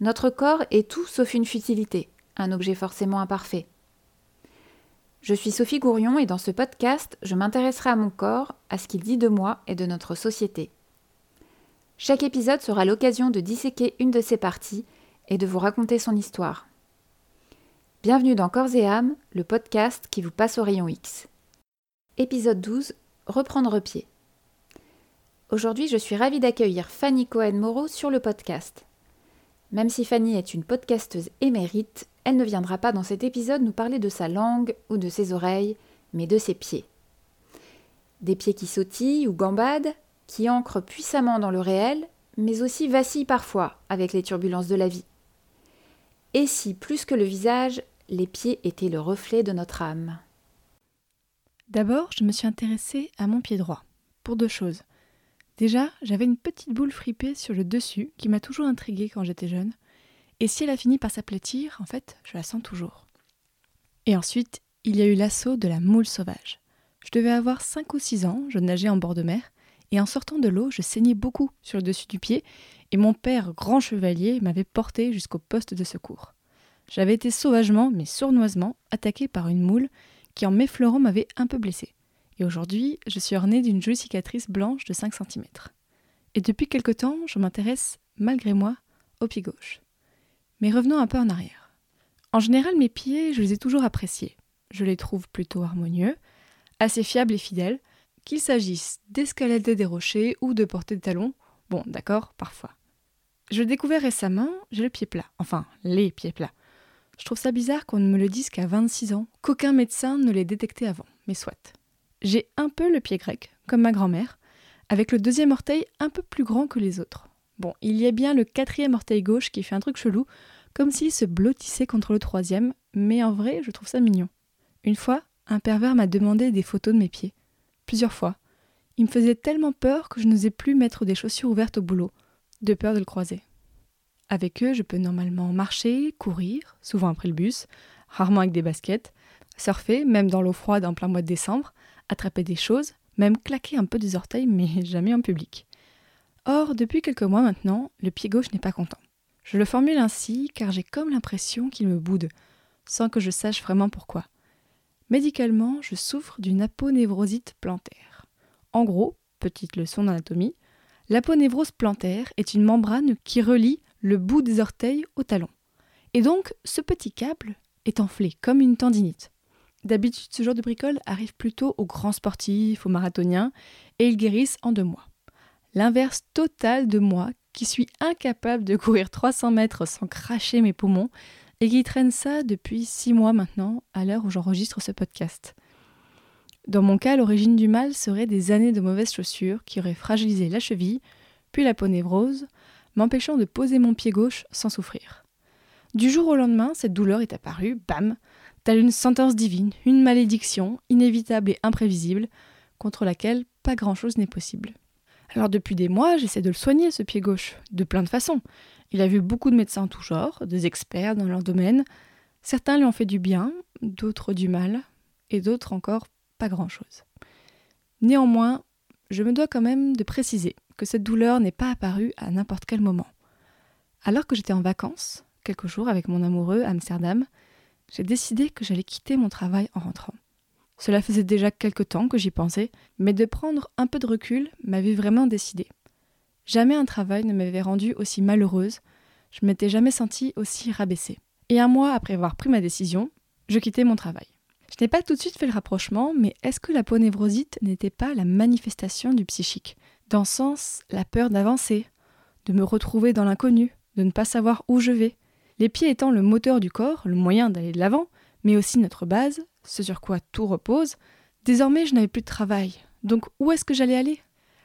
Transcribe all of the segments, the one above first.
notre corps est tout sauf une futilité, un objet forcément imparfait. Je suis Sophie Gourion et dans ce podcast, je m'intéresserai à mon corps, à ce qu'il dit de moi et de notre société. Chaque épisode sera l'occasion de disséquer une de ses parties et de vous raconter son histoire. Bienvenue dans Corps et âme, le podcast qui vous passe au rayon X. Épisode 12 Reprendre pied. Aujourd'hui, je suis ravie d'accueillir Fanny Cohen-Moreau sur le podcast. Même si Fanny est une podcasteuse émérite, elle ne viendra pas dans cet épisode nous parler de sa langue ou de ses oreilles, mais de ses pieds. Des pieds qui sautillent ou gambadent, qui ancrent puissamment dans le réel, mais aussi vacillent parfois avec les turbulences de la vie. Et si, plus que le visage, les pieds étaient le reflet de notre âme? D'abord, je me suis intéressée à mon pied droit, pour deux choses. Déjà, j'avais une petite boule fripée sur le dessus qui m'a toujours intriguée quand j'étais jeune, et si elle a fini par s'aplatir, en fait, je la sens toujours. Et ensuite, il y a eu l'assaut de la moule sauvage. Je devais avoir 5 ou 6 ans, je nageais en bord de mer, et en sortant de l'eau, je saignais beaucoup sur le dessus du pied, et mon père, grand chevalier, m'avait porté jusqu'au poste de secours. J'avais été sauvagement, mais sournoisement, attaqué par une moule qui, en m'effleurant, m'avait un peu blessé. Et aujourd'hui, je suis ornée d'une jolie cicatrice blanche de 5 cm. Et depuis quelque temps, je m'intéresse, malgré moi, au pied gauche. Mais revenons un peu en arrière. En général, mes pieds, je les ai toujours appréciés. Je les trouve plutôt harmonieux, assez fiables et fidèles, qu'il s'agisse d'escalader des rochers ou de porter des talons. Bon, d'accord, parfois. Je l'ai découvert récemment, j'ai le pied plat. Enfin, les pieds plats. Je trouve ça bizarre qu'on ne me le dise qu'à 26 ans, qu'aucun médecin ne l'ait détecté avant, mais soit. J'ai un peu le pied grec, comme ma grand-mère, avec le deuxième orteil un peu plus grand que les autres. Bon, il y a bien le quatrième orteil gauche qui fait un truc chelou, comme s'il se blottissait contre le troisième, mais en vrai, je trouve ça mignon. Une fois, un pervers m'a demandé des photos de mes pieds. Plusieurs fois. Il me faisait tellement peur que je n'osais plus mettre des chaussures ouvertes au boulot, de peur de le croiser. Avec eux, je peux normalement marcher, courir, souvent après le bus, rarement avec des baskets, surfer, même dans l'eau froide en plein mois de décembre, attraper des choses, même claquer un peu des orteils, mais jamais en public. Or, depuis quelques mois maintenant, le pied gauche n'est pas content. Je le formule ainsi car j'ai comme l'impression qu'il me boude, sans que je sache vraiment pourquoi. Médicalement, je souffre d'une aponevrosite plantaire. En gros, petite leçon d'anatomie, l'aponévrose plantaire est une membrane qui relie le bout des orteils au talon. Et donc, ce petit câble est enflé comme une tendinite. D'habitude, ce genre de bricole arrive plutôt aux grands sportifs, aux marathoniens, et ils guérissent en deux mois. L'inverse total de moi, qui suis incapable de courir 300 mètres sans cracher mes poumons, et qui traîne ça depuis six mois maintenant, à l'heure où j'enregistre ce podcast. Dans mon cas, l'origine du mal serait des années de mauvaises chaussures qui auraient fragilisé la cheville, puis la peau névrose, m'empêchant de poser mon pied gauche sans souffrir. Du jour au lendemain, cette douleur est apparue, bam, telle une sentence divine, une malédiction, inévitable et imprévisible, contre laquelle pas grand-chose n'est possible. Alors depuis des mois, j'essaie de le soigner, ce pied gauche, de plein de façons. Il a vu beaucoup de médecins en tout genre, des experts dans leur domaine. Certains lui ont fait du bien, d'autres du mal, et d'autres encore pas grand-chose. Néanmoins, je me dois quand même de préciser que cette douleur n'est pas apparue à n'importe quel moment. Alors que j'étais en vacances, quelques jours avec mon amoureux à Amsterdam, j'ai décidé que j'allais quitter mon travail en rentrant. Cela faisait déjà quelque temps que j'y pensais, mais de prendre un peu de recul m'avait vraiment décidé. Jamais un travail ne m'avait rendue aussi malheureuse, je m'étais jamais sentie aussi rabaissée. Et un mois après avoir pris ma décision, je quittais mon travail. Je n'ai pas tout de suite fait le rapprochement, mais est-ce que la ponévrosite n'était pas la manifestation du psychique? Dans ce sens, la peur d'avancer, de me retrouver dans l'inconnu, de ne pas savoir où je vais, les pieds étant le moteur du corps, le moyen d'aller de l'avant, mais aussi notre base, ce sur quoi tout repose, désormais je n'avais plus de travail. Donc où est-ce que j'allais aller?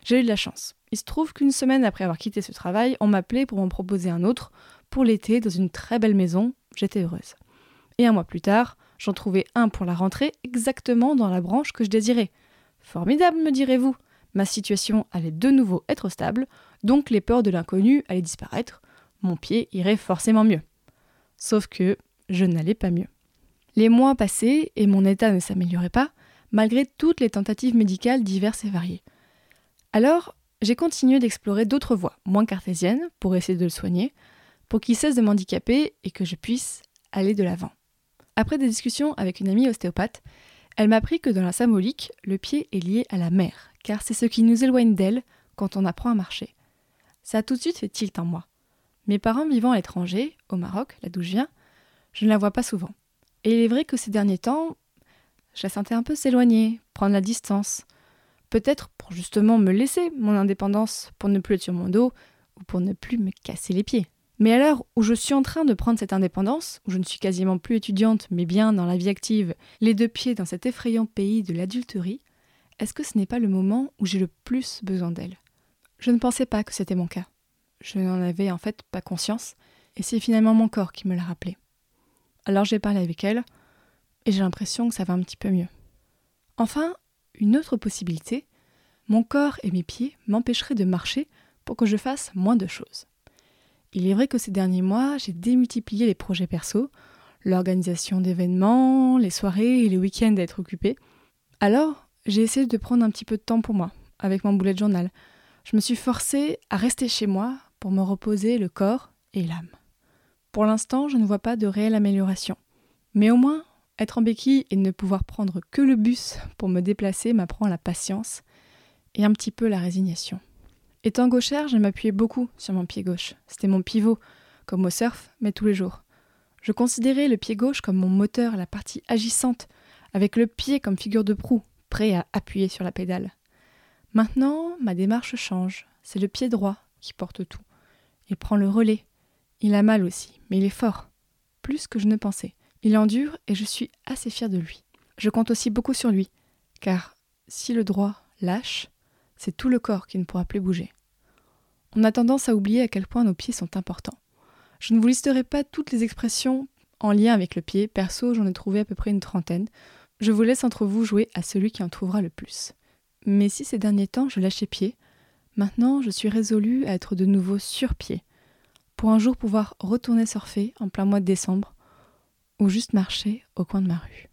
J'ai eu de la chance. Il se trouve qu'une semaine après avoir quitté ce travail, on m'appelait pour m'en proposer un autre, pour l'été dans une très belle maison, j'étais heureuse. Et un mois plus tard, j'en trouvais un pour la rentrée exactement dans la branche que je désirais. Formidable, me direz-vous. Ma situation allait de nouveau être stable, donc les peurs de l'inconnu allaient disparaître. Mon pied irait forcément mieux. Sauf que je n'allais pas mieux. Les mois passaient et mon état ne s'améliorait pas, malgré toutes les tentatives médicales diverses et variées. Alors, j'ai continué d'explorer d'autres voies, moins cartésiennes, pour essayer de le soigner, pour qu'il cesse de m'handicaper et que je puisse aller de l'avant. Après des discussions avec une amie ostéopathe, elle m'a appris que dans la symbolique, le pied est lié à la mer, car c'est ce qui nous éloigne d'elle quand on apprend à marcher. Ça a tout de suite fait tilt en moi. Mes parents vivant à l'étranger, au Maroc, là d'où je viens, je ne la vois pas souvent. Et il est vrai que ces derniers temps, je la sentais un peu s'éloigner, prendre la distance. Peut-être pour justement me laisser mon indépendance, pour ne plus être sur mon dos, ou pour ne plus me casser les pieds. Mais à l'heure où je suis en train de prendre cette indépendance, où je ne suis quasiment plus étudiante, mais bien dans la vie active, les deux pieds dans cet effrayant pays de l'adulterie, est-ce que ce n'est pas le moment où j'ai le plus besoin d'elle? Je ne pensais pas que c'était mon cas. Je n'en avais en fait pas conscience, et c'est finalement mon corps qui me l'a rappelé. Alors j'ai parlé avec elle, et j'ai l'impression que ça va un petit peu mieux. Enfin, une autre possibilité, mon corps et mes pieds m'empêcheraient de marcher pour que je fasse moins de choses. Il est vrai que ces derniers mois, j'ai démultiplié les projets perso, l'organisation d'événements, les soirées et les week-ends à être occupés. Alors, j'ai essayé de prendre un petit peu de temps pour moi, avec mon boulet de journal. Je me suis forcée à rester chez moi pour me reposer le corps et l'âme. Pour l'instant, je ne vois pas de réelle amélioration. Mais au moins, être en béquille et ne pouvoir prendre que le bus pour me déplacer m'apprend la patience et un petit peu la résignation. Étant gauchère, je m'appuyais beaucoup sur mon pied gauche. C'était mon pivot, comme au surf, mais tous les jours. Je considérais le pied gauche comme mon moteur, la partie agissante, avec le pied comme figure de proue, prêt à appuyer sur la pédale. Maintenant, ma démarche change. C'est le pied droit qui porte tout. Il prend le relais. Il a mal aussi, mais il est fort. Plus que je ne pensais. Il endure et je suis assez fière de lui. Je compte aussi beaucoup sur lui, car si le droit lâche, c'est tout le corps qui ne pourra plus bouger. On a tendance à oublier à quel point nos pieds sont importants. Je ne vous listerai pas toutes les expressions en lien avec le pied, perso j'en ai trouvé à peu près une trentaine. Je vous laisse entre vous jouer à celui qui en trouvera le plus. Mais si ces derniers temps je lâchais pied, maintenant je suis résolue à être de nouveau sur pied, pour un jour pouvoir retourner surfer en plein mois de décembre, ou juste marcher au coin de ma rue.